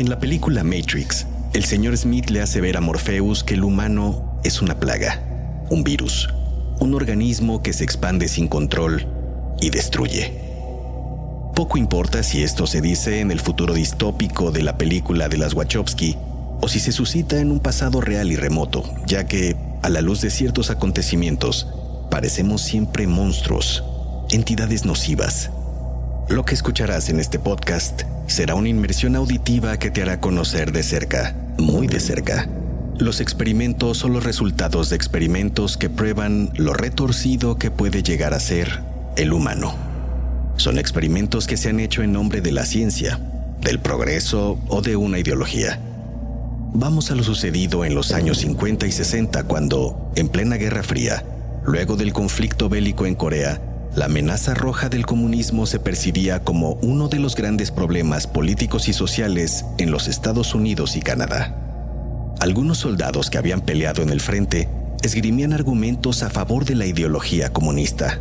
En la película Matrix, el señor Smith le hace ver a Morpheus que el humano es una plaga, un virus, un organismo que se expande sin control y destruye. Poco importa si esto se dice en el futuro distópico de la película de las Wachowski o si se suscita en un pasado real y remoto, ya que, a la luz de ciertos acontecimientos, parecemos siempre monstruos, entidades nocivas. Lo que escucharás en este podcast será una inmersión auditiva que te hará conocer de cerca, muy de cerca. Los experimentos son los resultados de experimentos que prueban lo retorcido que puede llegar a ser el humano. Son experimentos que se han hecho en nombre de la ciencia, del progreso o de una ideología. Vamos a lo sucedido en los años 50 y 60 cuando, en plena Guerra Fría, luego del conflicto bélico en Corea, la amenaza roja del comunismo se percibía como uno de los grandes problemas políticos y sociales en los Estados Unidos y Canadá. Algunos soldados que habían peleado en el frente esgrimían argumentos a favor de la ideología comunista.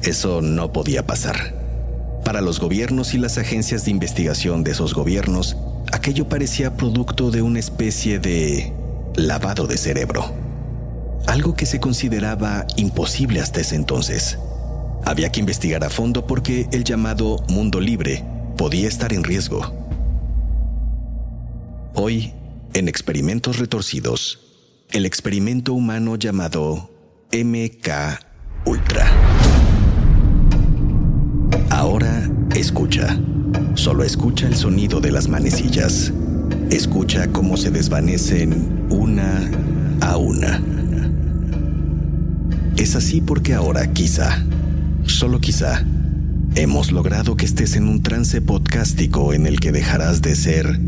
Eso no podía pasar. Para los gobiernos y las agencias de investigación de esos gobiernos, aquello parecía producto de una especie de lavado de cerebro. Algo que se consideraba imposible hasta ese entonces. Había que investigar a fondo porque el llamado mundo libre podía estar en riesgo. Hoy, en experimentos retorcidos, el experimento humano llamado MK Ultra. Ahora escucha. Solo escucha el sonido de las manecillas. Escucha cómo se desvanecen una a una. Es así porque ahora quizá Solo quizá hemos logrado que estés en un trance podcástico en el que dejarás de ser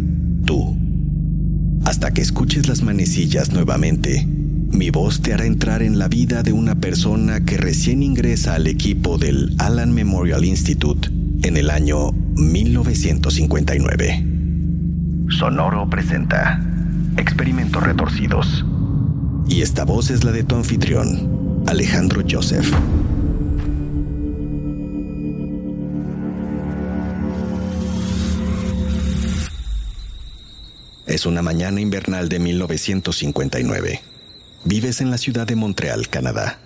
tú. Hasta que escuches las manecillas nuevamente, mi voz te hará entrar en la vida de una persona que recién ingresa al equipo del Allen Memorial Institute en el año 1959. Sonoro presenta Experimentos Retorcidos. Y esta voz es la de tu anfitrión, Alejandro Joseph. Es una mañana invernal de 1959. Vives en la ciudad de Montreal, Canadá.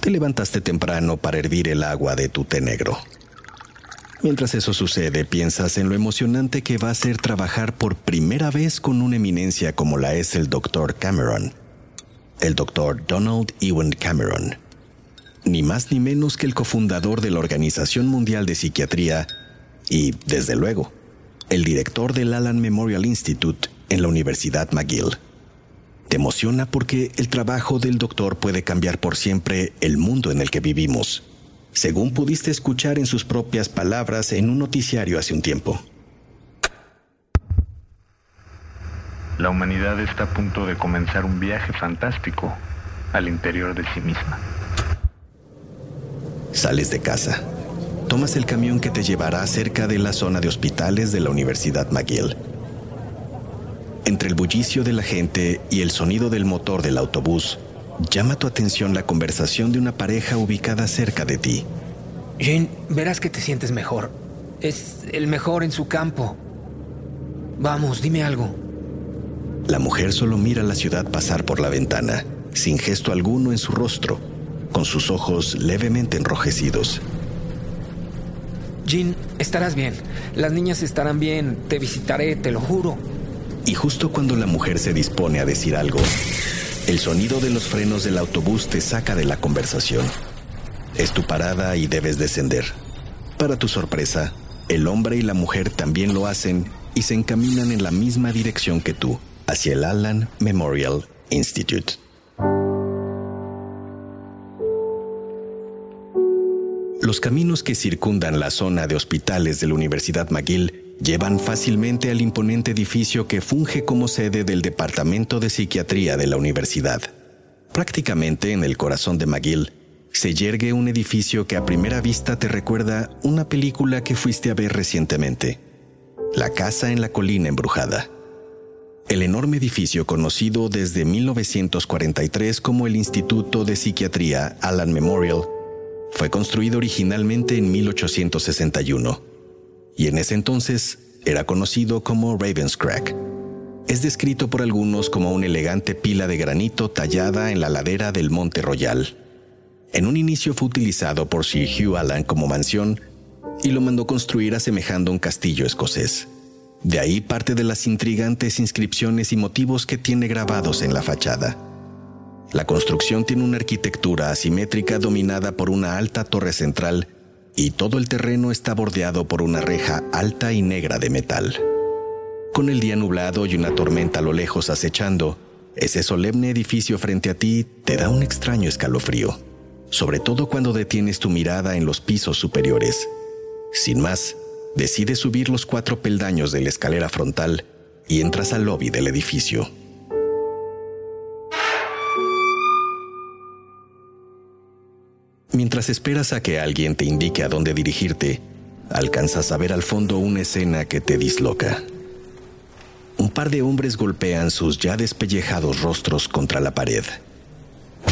Te levantaste temprano para hervir el agua de tu té negro. Mientras eso sucede, piensas en lo emocionante que va a ser trabajar por primera vez con una eminencia como la es el Dr. Cameron. El Dr. Donald Ewan Cameron. Ni más ni menos que el cofundador de la Organización Mundial de Psiquiatría y, desde luego, el director del Allen Memorial Institute en la Universidad McGill. Te emociona porque el trabajo del doctor puede cambiar por siempre el mundo en el que vivimos, según pudiste escuchar en sus propias palabras en un noticiario hace un tiempo. La humanidad está a punto de comenzar un viaje fantástico al interior de sí misma. Sales de casa tomas el camión que te llevará cerca de la zona de hospitales de la Universidad McGill. Entre el bullicio de la gente y el sonido del motor del autobús, llama tu atención la conversación de una pareja ubicada cerca de ti. Jane, verás que te sientes mejor. Es el mejor en su campo. Vamos, dime algo. La mujer solo mira la ciudad pasar por la ventana, sin gesto alguno en su rostro, con sus ojos levemente enrojecidos. Jean, estarás bien. Las niñas estarán bien. Te visitaré, te lo juro. Y justo cuando la mujer se dispone a decir algo, el sonido de los frenos del autobús te saca de la conversación. Es tu parada y debes descender. Para tu sorpresa, el hombre y la mujer también lo hacen y se encaminan en la misma dirección que tú, hacia el Allen Memorial Institute. Los caminos que circundan la zona de hospitales de la Universidad McGill llevan fácilmente al imponente edificio que funge como sede del Departamento de Psiquiatría de la universidad. Prácticamente en el corazón de McGill se yergue un edificio que a primera vista te recuerda una película que fuiste a ver recientemente, La Casa en la Colina Embrujada. El enorme edificio conocido desde 1943 como el Instituto de Psiquiatría Allen Memorial fue construido originalmente en 1861 y en ese entonces era conocido como Ravenscrack. Es descrito por algunos como una elegante pila de granito tallada en la ladera del Monte Royal. En un inicio fue utilizado por Sir Hugh Allan como mansión y lo mandó construir asemejando un castillo escocés. De ahí parte de las intrigantes inscripciones y motivos que tiene grabados en la fachada. La construcción tiene una arquitectura asimétrica dominada por una alta torre central y todo el terreno está bordeado por una reja alta y negra de metal. Con el día nublado y una tormenta a lo lejos acechando, ese solemne edificio frente a ti te da un extraño escalofrío, sobre todo cuando detienes tu mirada en los pisos superiores. Sin más, decides subir los cuatro peldaños de la escalera frontal y entras al lobby del edificio. Mientras esperas a que alguien te indique a dónde dirigirte, alcanzas a ver al fondo una escena que te disloca. Un par de hombres golpean sus ya despellejados rostros contra la pared.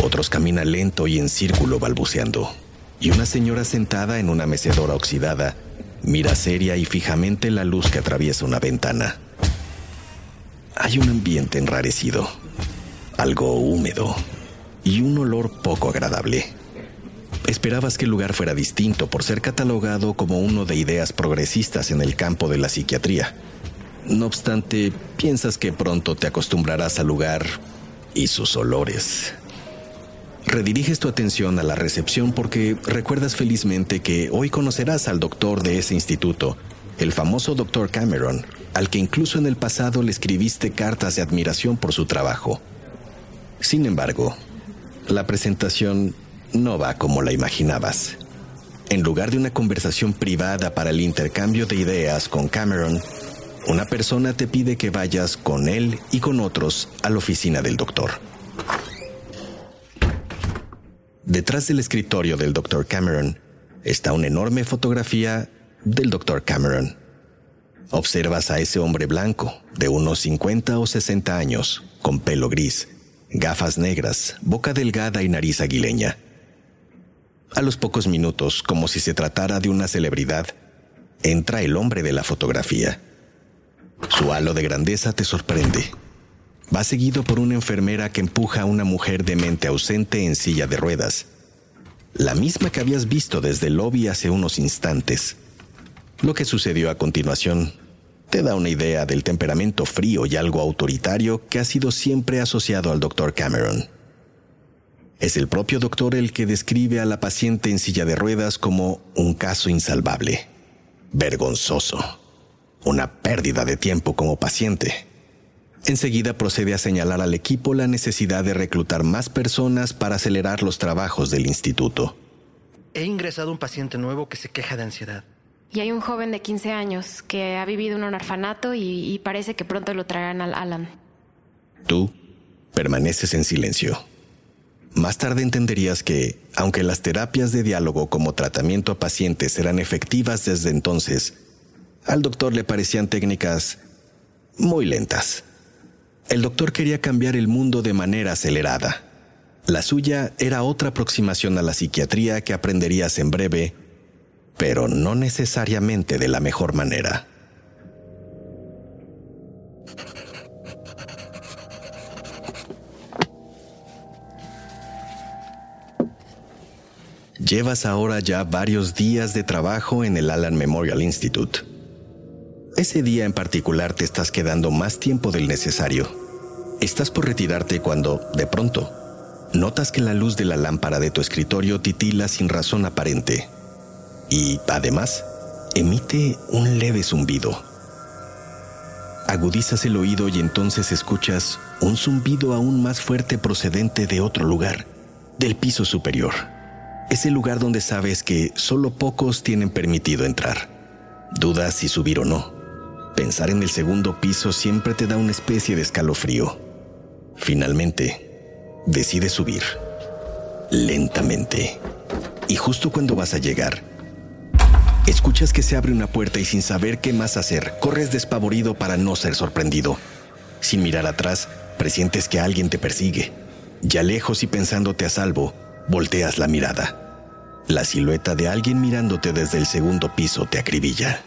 Otros caminan lento y en círculo balbuceando. Y una señora sentada en una mecedora oxidada mira seria y fijamente la luz que atraviesa una ventana. Hay un ambiente enrarecido, algo húmedo y un olor poco agradable. Esperabas que el lugar fuera distinto por ser catalogado como uno de ideas progresistas en el campo de la psiquiatría. No obstante, piensas que pronto te acostumbrarás al lugar y sus olores. Rediriges tu atención a la recepción porque recuerdas felizmente que hoy conocerás al doctor de ese instituto, el famoso doctor Cameron, al que incluso en el pasado le escribiste cartas de admiración por su trabajo. Sin embargo, la presentación no va como la imaginabas. En lugar de una conversación privada para el intercambio de ideas con Cameron, una persona te pide que vayas con él y con otros a la oficina del doctor. Detrás del escritorio del doctor Cameron está una enorme fotografía del doctor Cameron. Observas a ese hombre blanco, de unos 50 o 60 años, con pelo gris, gafas negras, boca delgada y nariz aguileña. A los pocos minutos, como si se tratara de una celebridad, entra el hombre de la fotografía. Su halo de grandeza te sorprende. Va seguido por una enfermera que empuja a una mujer de mente ausente en silla de ruedas, la misma que habías visto desde el lobby hace unos instantes. Lo que sucedió a continuación te da una idea del temperamento frío y algo autoritario que ha sido siempre asociado al Dr. Cameron. Es el propio doctor el que describe a la paciente en silla de ruedas como un caso insalvable, vergonzoso, una pérdida de tiempo como paciente. Enseguida procede a señalar al equipo la necesidad de reclutar más personas para acelerar los trabajos del instituto. He ingresado un paciente nuevo que se queja de ansiedad. Y hay un joven de 15 años que ha vivido en un orfanato y, parece que pronto lo traerán al Alan. Tú permaneces en silencio. Más tarde entenderías que, aunque las terapias de diálogo como tratamiento a pacientes eran efectivas desde entonces, al doctor le parecían técnicas muy lentas. El doctor quería cambiar el mundo de manera acelerada. La suya era otra aproximación a la psiquiatría que aprenderías en breve, pero no necesariamente de la mejor manera. Llevas ahora ya varios días de trabajo en el Allen Memorial Institute. Ese día en particular te estás quedando más tiempo del necesario. Estás por retirarte cuando, de pronto, notas que la luz de la lámpara de tu escritorio titila sin razón aparente. Y, además, emite un leve zumbido. Agudizas el oído y entonces escuchas un zumbido aún más fuerte procedente de otro lugar, del piso superior. Es el lugar donde sabes que solo pocos tienen permitido entrar. Dudas si subir o no. Pensar en el segundo piso siempre te da una especie de escalofrío. Finalmente, decides subir. Lentamente. Y justo cuando vas a llegar, escuchas que se abre una puerta y sin saber qué más hacer, corres despavorido para no ser sorprendido. Sin mirar atrás, presientes que alguien te persigue. Ya lejos y pensándote a salvo, volteas la mirada. La silueta de alguien mirándote desde el segundo piso te acribilla.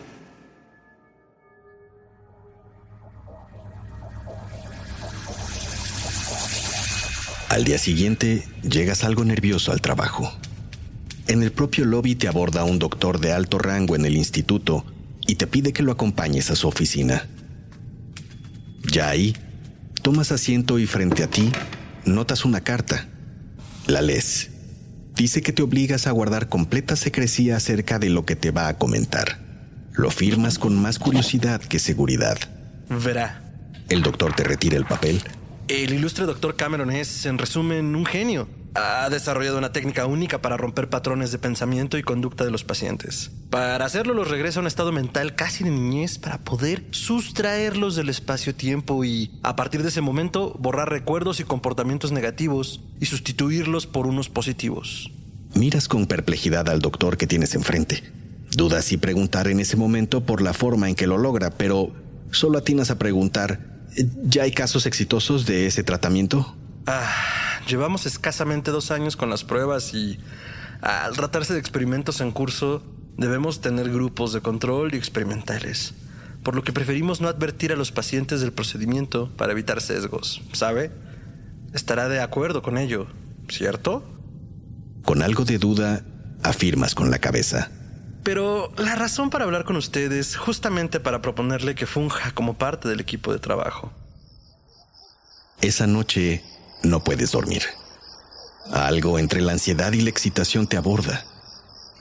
Al día siguiente, llegas algo nervioso al trabajo. En el propio lobby te aborda un doctor de alto rango en el instituto y te pide que lo acompañes a su oficina. Ya ahí, tomas asiento y frente a ti notas una carta. La lees. Dice que te obligas a guardar completa secrecía acerca de lo que te va a comentar. Lo firmas con más curiosidad que seguridad. Verá. El doctor te retira el papel el ilustre doctor Cameron es, en resumen, un genio. Ha desarrollado una técnica única para romper patrones de pensamiento y conducta de los pacientes. Para hacerlo los regresa a un estado mental casi de niñez para poder sustraerlos del espacio-tiempo y, a partir de ese momento, borrar recuerdos y comportamientos negativos y sustituirlos por unos positivos. Miras con perplejidad al doctor que tienes enfrente. Dudas si preguntar en ese momento por la forma en que lo logra, pero solo atinas a preguntar ¿Ya hay casos exitosos de ese tratamiento? Ah, llevamos escasamente dos años con las pruebas y al tratarse de experimentos en curso, debemos tener grupos de control y experimentales, por lo que preferimos no advertir a los pacientes del procedimiento para evitar sesgos, ¿sabe? Estará de acuerdo con ello, ¿cierto? Con algo de duda, afirmas con la cabeza. Pero la razón para hablar con usted es justamente para proponerle que funja como parte del equipo de trabajo. Esa noche no puedes dormir. Algo entre la ansiedad y la excitación te aborda.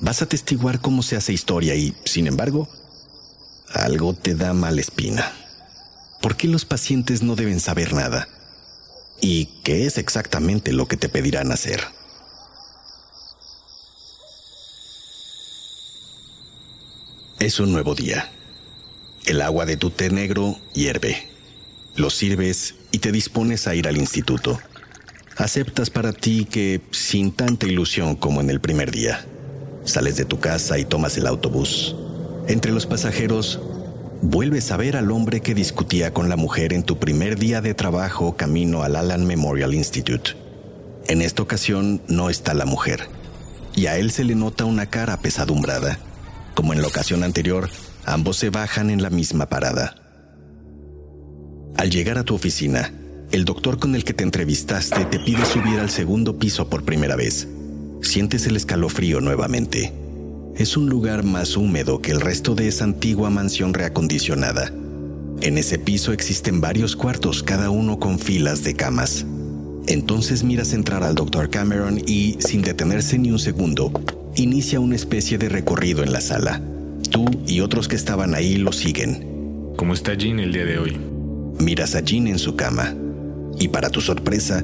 Vas a testiguar cómo se hace historia y, sin embargo, algo te da mala espina. ¿Por qué los pacientes no deben saber nada? ¿Y qué es exactamente lo que te pedirán hacer? Es un nuevo día. El agua de tu té negro hierve. Lo sirves y te dispones a ir al instituto. Aceptas para ti que, sin tanta ilusión como en el primer día, sales de tu casa y tomas el autobús. Entre los pasajeros, vuelves a ver al hombre que discutía con la mujer en tu primer día de trabajo camino al Allen Memorial Institute. En esta ocasión no está la mujer, y a él se le nota una cara pesadumbrada como en la ocasión anterior, ambos se bajan en la misma parada. Al llegar a tu oficina, el doctor con el que te entrevistaste te pide subir al segundo piso por primera vez. Sientes el escalofrío nuevamente. Es un lugar más húmedo que el resto de esa antigua mansión reacondicionada. En ese piso existen varios cuartos, cada uno con filas de camas. Entonces miras entrar al doctor Cameron y, sin detenerse ni un segundo, inicia una especie de recorrido en la sala. Tú y otros que estaban ahí lo siguen. ¿Cómo está Jean el día de hoy? Miras a Jean en su cama y para tu sorpresa,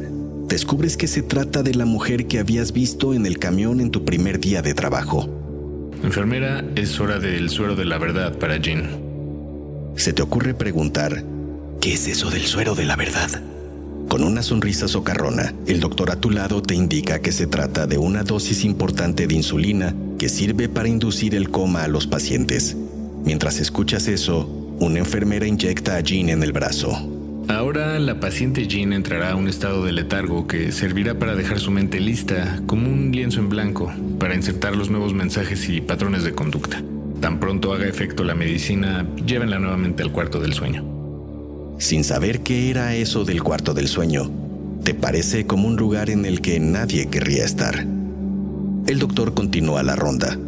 descubres que se trata de la mujer que habías visto en el camión en tu primer día de trabajo. Enfermera, es hora del suero de la verdad para Jean. Se te ocurre preguntar, ¿qué es eso del suero de la verdad? Con una sonrisa socarrona, el doctor a tu lado te indica que se trata de una dosis importante de insulina que sirve para inducir el coma a los pacientes. Mientras escuchas eso, una enfermera inyecta a Jean en el brazo. Ahora la paciente Jean entrará a un estado de letargo que servirá para dejar su mente lista, como un lienzo en blanco, para insertar los nuevos mensajes y patrones de conducta. Tan pronto haga efecto la medicina, llévenla nuevamente al cuarto del sueño sin saber qué era eso del cuarto del sueño. Te parece como un lugar en el que nadie querría estar. El doctor continúa la ronda.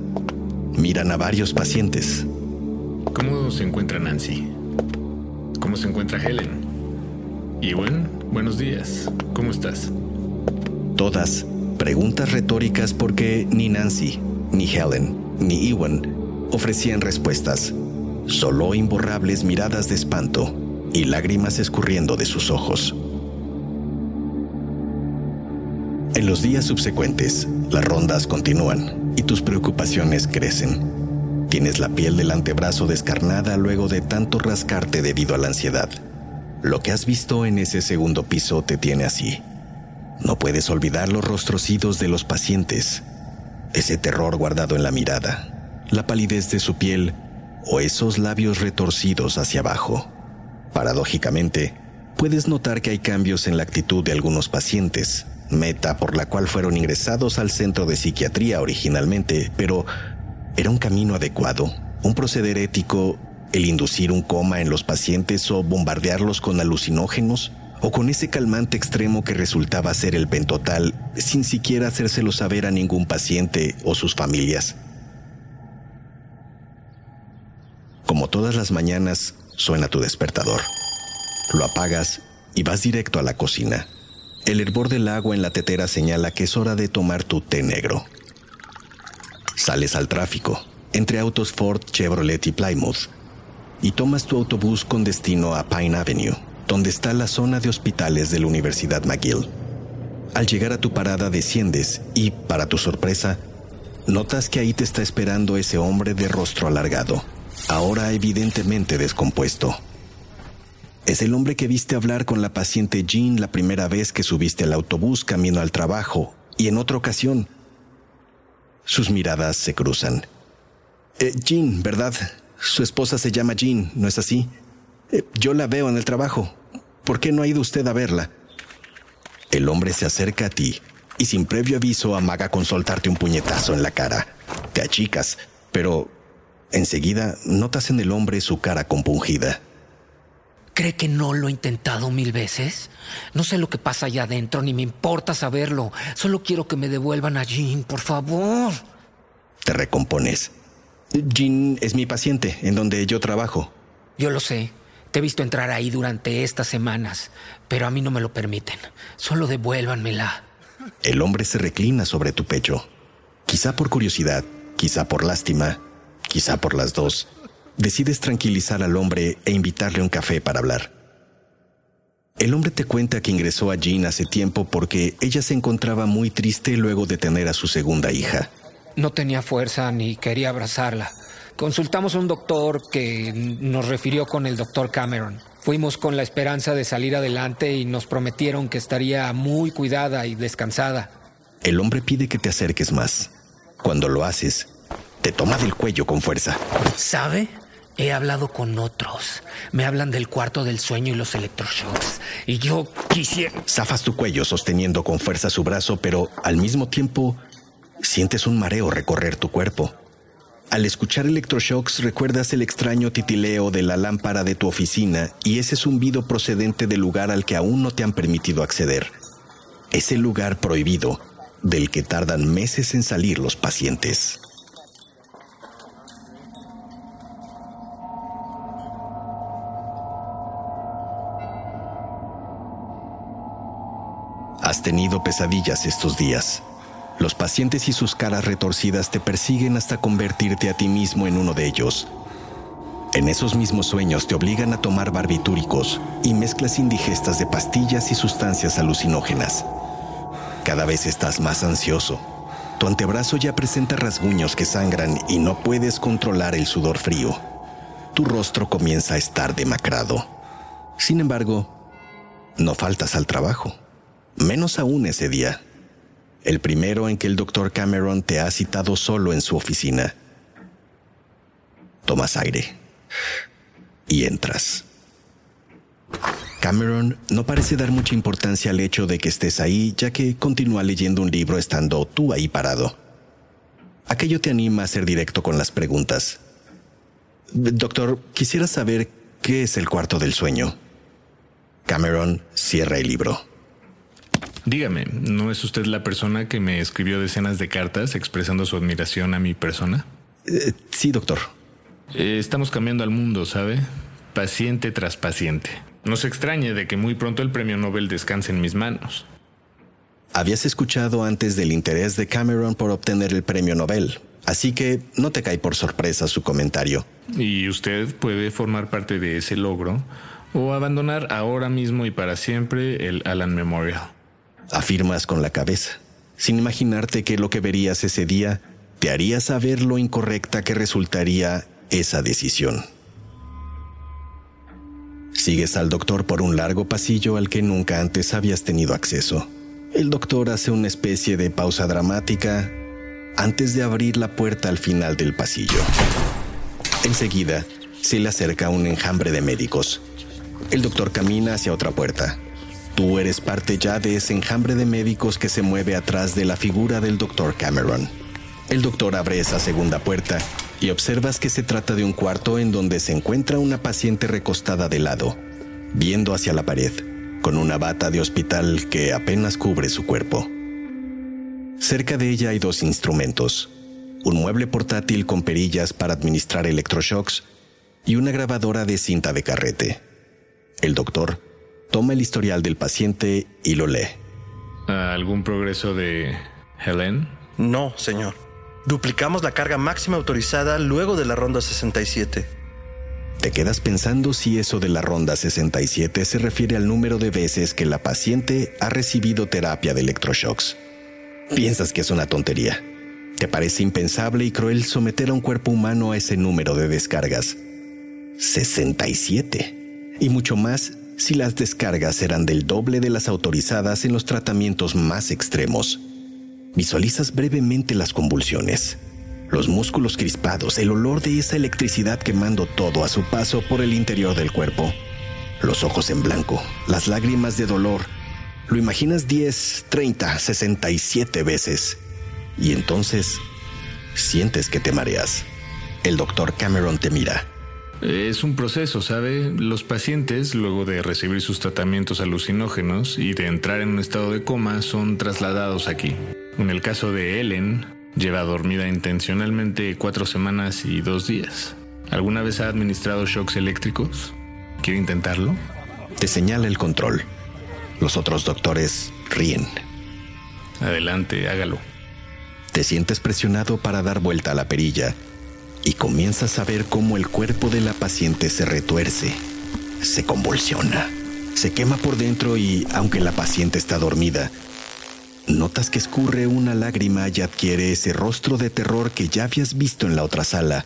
Miran a varios pacientes. ¿Cómo se encuentra Nancy? ¿Cómo se encuentra Helen? Ewan, buenos días. ¿Cómo estás? Todas preguntas retóricas porque ni Nancy, ni Helen, ni Ewan ofrecían respuestas, solo imborrables miradas de espanto y lágrimas escurriendo de sus ojos. En los días subsecuentes, las rondas continúan y tus preocupaciones crecen. Tienes la piel del antebrazo descarnada luego de tanto rascarte debido a la ansiedad. Lo que has visto en ese segundo piso te tiene así. No puedes olvidar los rostrocidos de los pacientes, ese terror guardado en la mirada, la palidez de su piel o esos labios retorcidos hacia abajo. Paradójicamente, puedes notar que hay cambios en la actitud de algunos pacientes, meta por la cual fueron ingresados al centro de psiquiatría originalmente, pero ¿era un camino adecuado? ¿Un proceder ético el inducir un coma en los pacientes o bombardearlos con alucinógenos? ¿O con ese calmante extremo que resultaba ser el pentotal sin siquiera hacérselo saber a ningún paciente o sus familias? Como todas las mañanas, suena tu despertador. Lo apagas y vas directo a la cocina. El hervor del agua en la tetera señala que es hora de tomar tu té negro. Sales al tráfico, entre autos Ford, Chevrolet y Plymouth, y tomas tu autobús con destino a Pine Avenue, donde está la zona de hospitales de la Universidad McGill. Al llegar a tu parada desciendes y, para tu sorpresa, notas que ahí te está esperando ese hombre de rostro alargado, ahora evidentemente descompuesto. Es el hombre que viste hablar con la paciente Jean la primera vez que subiste al autobús camino al trabajo y en otra ocasión. Sus miradas se cruzan. Eh, Jean, ¿verdad? Su esposa se llama Jean, ¿no es así? Eh, yo la veo en el trabajo. ¿Por qué no ha ido usted a verla? El hombre se acerca a ti y sin previo aviso amaga con soltarte un puñetazo en la cara. Te achicas, pero enseguida notas en el hombre su cara compungida. ¿Cree que no lo he intentado mil veces? No sé lo que pasa allá adentro, ni me importa saberlo. Solo quiero que me devuelvan a Jean, por favor. Te recompones. Jean es mi paciente, en donde yo trabajo. Yo lo sé. Te he visto entrar ahí durante estas semanas, pero a mí no me lo permiten. Solo devuélvanmela. El hombre se reclina sobre tu pecho. Quizá por curiosidad, quizá por lástima, quizá por las dos decides tranquilizar al hombre e invitarle un café para hablar. El hombre te cuenta que ingresó a Jean hace tiempo porque ella se encontraba muy triste luego de tener a su segunda hija. No tenía fuerza ni quería abrazarla. Consultamos a un doctor que nos refirió con el doctor Cameron. Fuimos con la esperanza de salir adelante y nos prometieron que estaría muy cuidada y descansada. El hombre pide que te acerques más. Cuando lo haces, te toma del cuello con fuerza. ¿Sabe? He hablado con otros. Me hablan del cuarto del sueño y los electroshocks. Y yo quisiera... Zafas tu cuello sosteniendo con fuerza su brazo, pero al mismo tiempo sientes un mareo recorrer tu cuerpo. Al escuchar electroshocks recuerdas el extraño titileo de la lámpara de tu oficina y ese zumbido procedente del lugar al que aún no te han permitido acceder. Ese lugar prohibido del que tardan meses en salir los pacientes. Has tenido pesadillas estos días. Los pacientes y sus caras retorcidas te persiguen hasta convertirte a ti mismo en uno de ellos. En esos mismos sueños te obligan a tomar barbitúricos y mezclas indigestas de pastillas y sustancias alucinógenas. Cada vez estás más ansioso. Tu antebrazo ya presenta rasguños que sangran y no puedes controlar el sudor frío. Tu rostro comienza a estar demacrado. Sin embargo, no faltas al trabajo menos aún ese día, el primero en que el doctor Cameron te ha citado solo en su oficina. Tomas aire y entras. Cameron no parece dar mucha importancia al hecho de que estés ahí, ya que continúa leyendo un libro estando tú ahí parado. Aquello te anima a ser directo con las preguntas. Doctor, quisiera saber qué es el cuarto del sueño. Cameron cierra el libro. Dígame, ¿no es usted la persona que me escribió decenas de cartas expresando su admiración a mi persona? Eh, sí, doctor. Eh, estamos cambiando al mundo, ¿sabe? Paciente tras paciente. No se extrañe de que muy pronto el premio Nobel descanse en mis manos. Habías escuchado antes del interés de Cameron por obtener el premio Nobel, así que no te cae por sorpresa su comentario. Y usted puede formar parte de ese logro o abandonar ahora mismo y para siempre el Alan Memorial. Afirmas con la cabeza, sin imaginarte que lo que verías ese día te haría saber lo incorrecta que resultaría esa decisión. Sigues al doctor por un largo pasillo al que nunca antes habías tenido acceso. El doctor hace una especie de pausa dramática antes de abrir la puerta al final del pasillo. Enseguida, se le acerca un enjambre de médicos. El doctor camina hacia otra puerta. Tú eres parte ya de ese enjambre de médicos que se mueve atrás de la figura del doctor Cameron. El doctor abre esa segunda puerta y observas que se trata de un cuarto en donde se encuentra una paciente recostada de lado, viendo hacia la pared, con una bata de hospital que apenas cubre su cuerpo. Cerca de ella hay dos instrumentos, un mueble portátil con perillas para administrar electroshocks y una grabadora de cinta de carrete. El doctor toma el historial del paciente y lo lee. ¿Algún progreso de Helen? No, señor. Duplicamos la carga máxima autorizada luego de la ronda 67. Te quedas pensando si eso de la ronda 67 se refiere al número de veces que la paciente ha recibido terapia de electroshocks. Piensas que es una tontería. Te parece impensable y cruel someter a un cuerpo humano a ese número de descargas. 67. Y mucho más si las descargas eran del doble de las autorizadas en los tratamientos más extremos. Visualizas brevemente las convulsiones, los músculos crispados, el olor de esa electricidad quemando todo a su paso por el interior del cuerpo, los ojos en blanco, las lágrimas de dolor. Lo imaginas 10, 30, 67 veces. Y entonces sientes que te mareas. El doctor Cameron te mira. Es un proceso, ¿sabe? Los pacientes, luego de recibir sus tratamientos alucinógenos y de entrar en un estado de coma, son trasladados aquí. En el caso de Ellen, lleva dormida intencionalmente cuatro semanas y dos días. ¿Alguna vez ha administrado shocks eléctricos? ¿Quiere intentarlo? Te señala el control. Los otros doctores ríen. Adelante, hágalo. Te sientes presionado para dar vuelta a la perilla y comienzas a ver cómo el cuerpo de la paciente se retuerce, se convulsiona, se quema por dentro y, aunque la paciente está dormida, notas que escurre una lágrima y adquiere ese rostro de terror que ya habías visto en la otra sala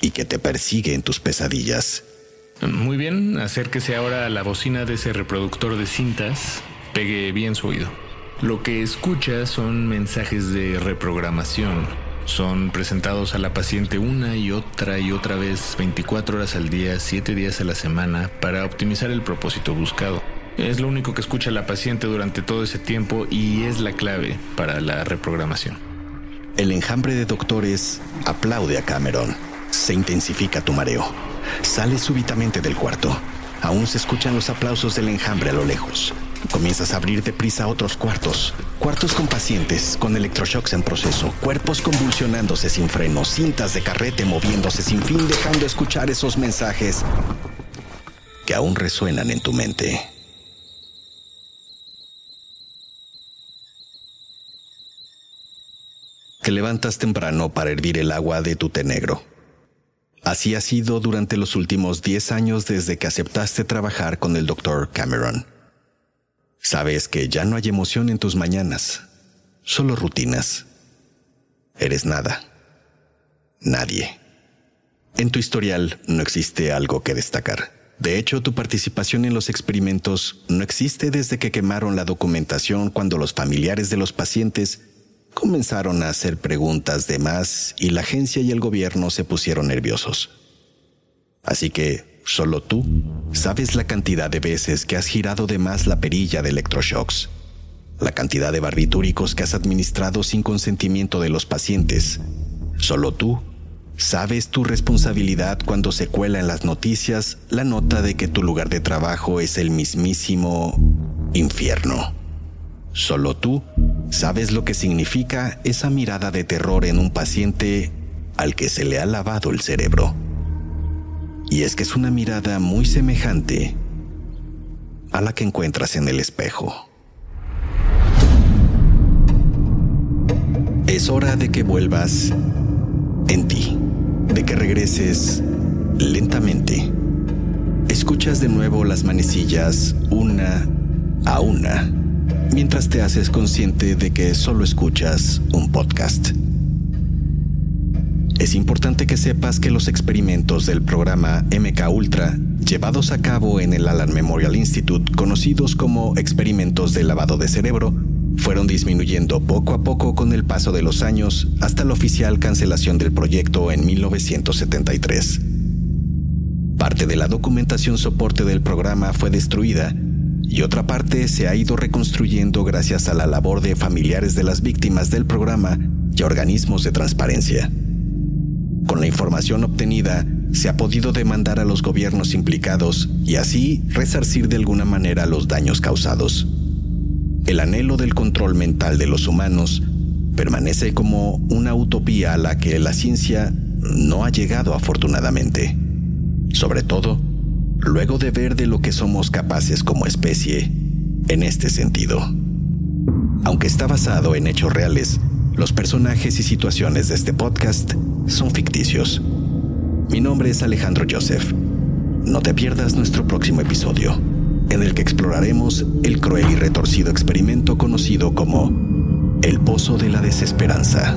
y que te persigue en tus pesadillas. Muy bien, acérquese ahora a la bocina de ese reproductor de cintas, pegue bien su oído. Lo que escucha son mensajes de reprogramación son presentados a la paciente una y otra y otra vez 24 horas al día, 7 días a la semana para optimizar el propósito buscado. Es lo único que escucha la paciente durante todo ese tiempo y es la clave para la reprogramación. El enjambre de doctores aplaude a Cameron. Se intensifica tu mareo. Sale súbitamente del cuarto. Aún se escuchan los aplausos del enjambre a lo lejos. Comienzas a abrir deprisa otros cuartos. Cuartos con pacientes, con electroshocks en proceso, cuerpos convulsionándose sin freno, cintas de carrete moviéndose sin fin, dejando escuchar esos mensajes que aún resuenan en tu mente. Te levantas temprano para hervir el agua de tu té negro. Así ha sido durante los últimos 10 años desde que aceptaste trabajar con el Dr. Cameron. Sabes que ya no hay emoción en tus mañanas, solo rutinas. Eres nada. Nadie. En tu historial no existe algo que destacar. De hecho, tu participación en los experimentos no existe desde que quemaron la documentación cuando los familiares de los pacientes comenzaron a hacer preguntas de más y la agencia y el gobierno se pusieron nerviosos. Así que Solo tú sabes la cantidad de veces que has girado de más la perilla de electroshocks, la cantidad de barbitúricos que has administrado sin consentimiento de los pacientes. Solo tú sabes tu responsabilidad cuando se cuela en las noticias la nota de que tu lugar de trabajo es el mismísimo infierno. Solo tú sabes lo que significa esa mirada de terror en un paciente al que se le ha lavado el cerebro. Y es que es una mirada muy semejante a la que encuentras en el espejo. Es hora de que vuelvas en ti, de que regreses lentamente. Escuchas de nuevo las manecillas una a una, mientras te haces consciente de que solo escuchas un podcast. Es importante que sepas que los experimentos del programa MK Ultra, llevados a cabo en el Alan Memorial Institute, conocidos como experimentos de lavado de cerebro, fueron disminuyendo poco a poco con el paso de los años hasta la oficial cancelación del proyecto en 1973. Parte de la documentación soporte del programa fue destruida y otra parte se ha ido reconstruyendo gracias a la labor de familiares de las víctimas del programa y organismos de transparencia. Con la información obtenida, se ha podido demandar a los gobiernos implicados y así resarcir de alguna manera los daños causados. El anhelo del control mental de los humanos permanece como una utopía a la que la ciencia no ha llegado afortunadamente. Sobre todo, luego de ver de lo que somos capaces como especie en este sentido. Aunque está basado en hechos reales, los personajes y situaciones de este podcast son ficticios. Mi nombre es Alejandro Joseph. No te pierdas nuestro próximo episodio, en el que exploraremos el cruel y retorcido experimento conocido como el Pozo de la Desesperanza.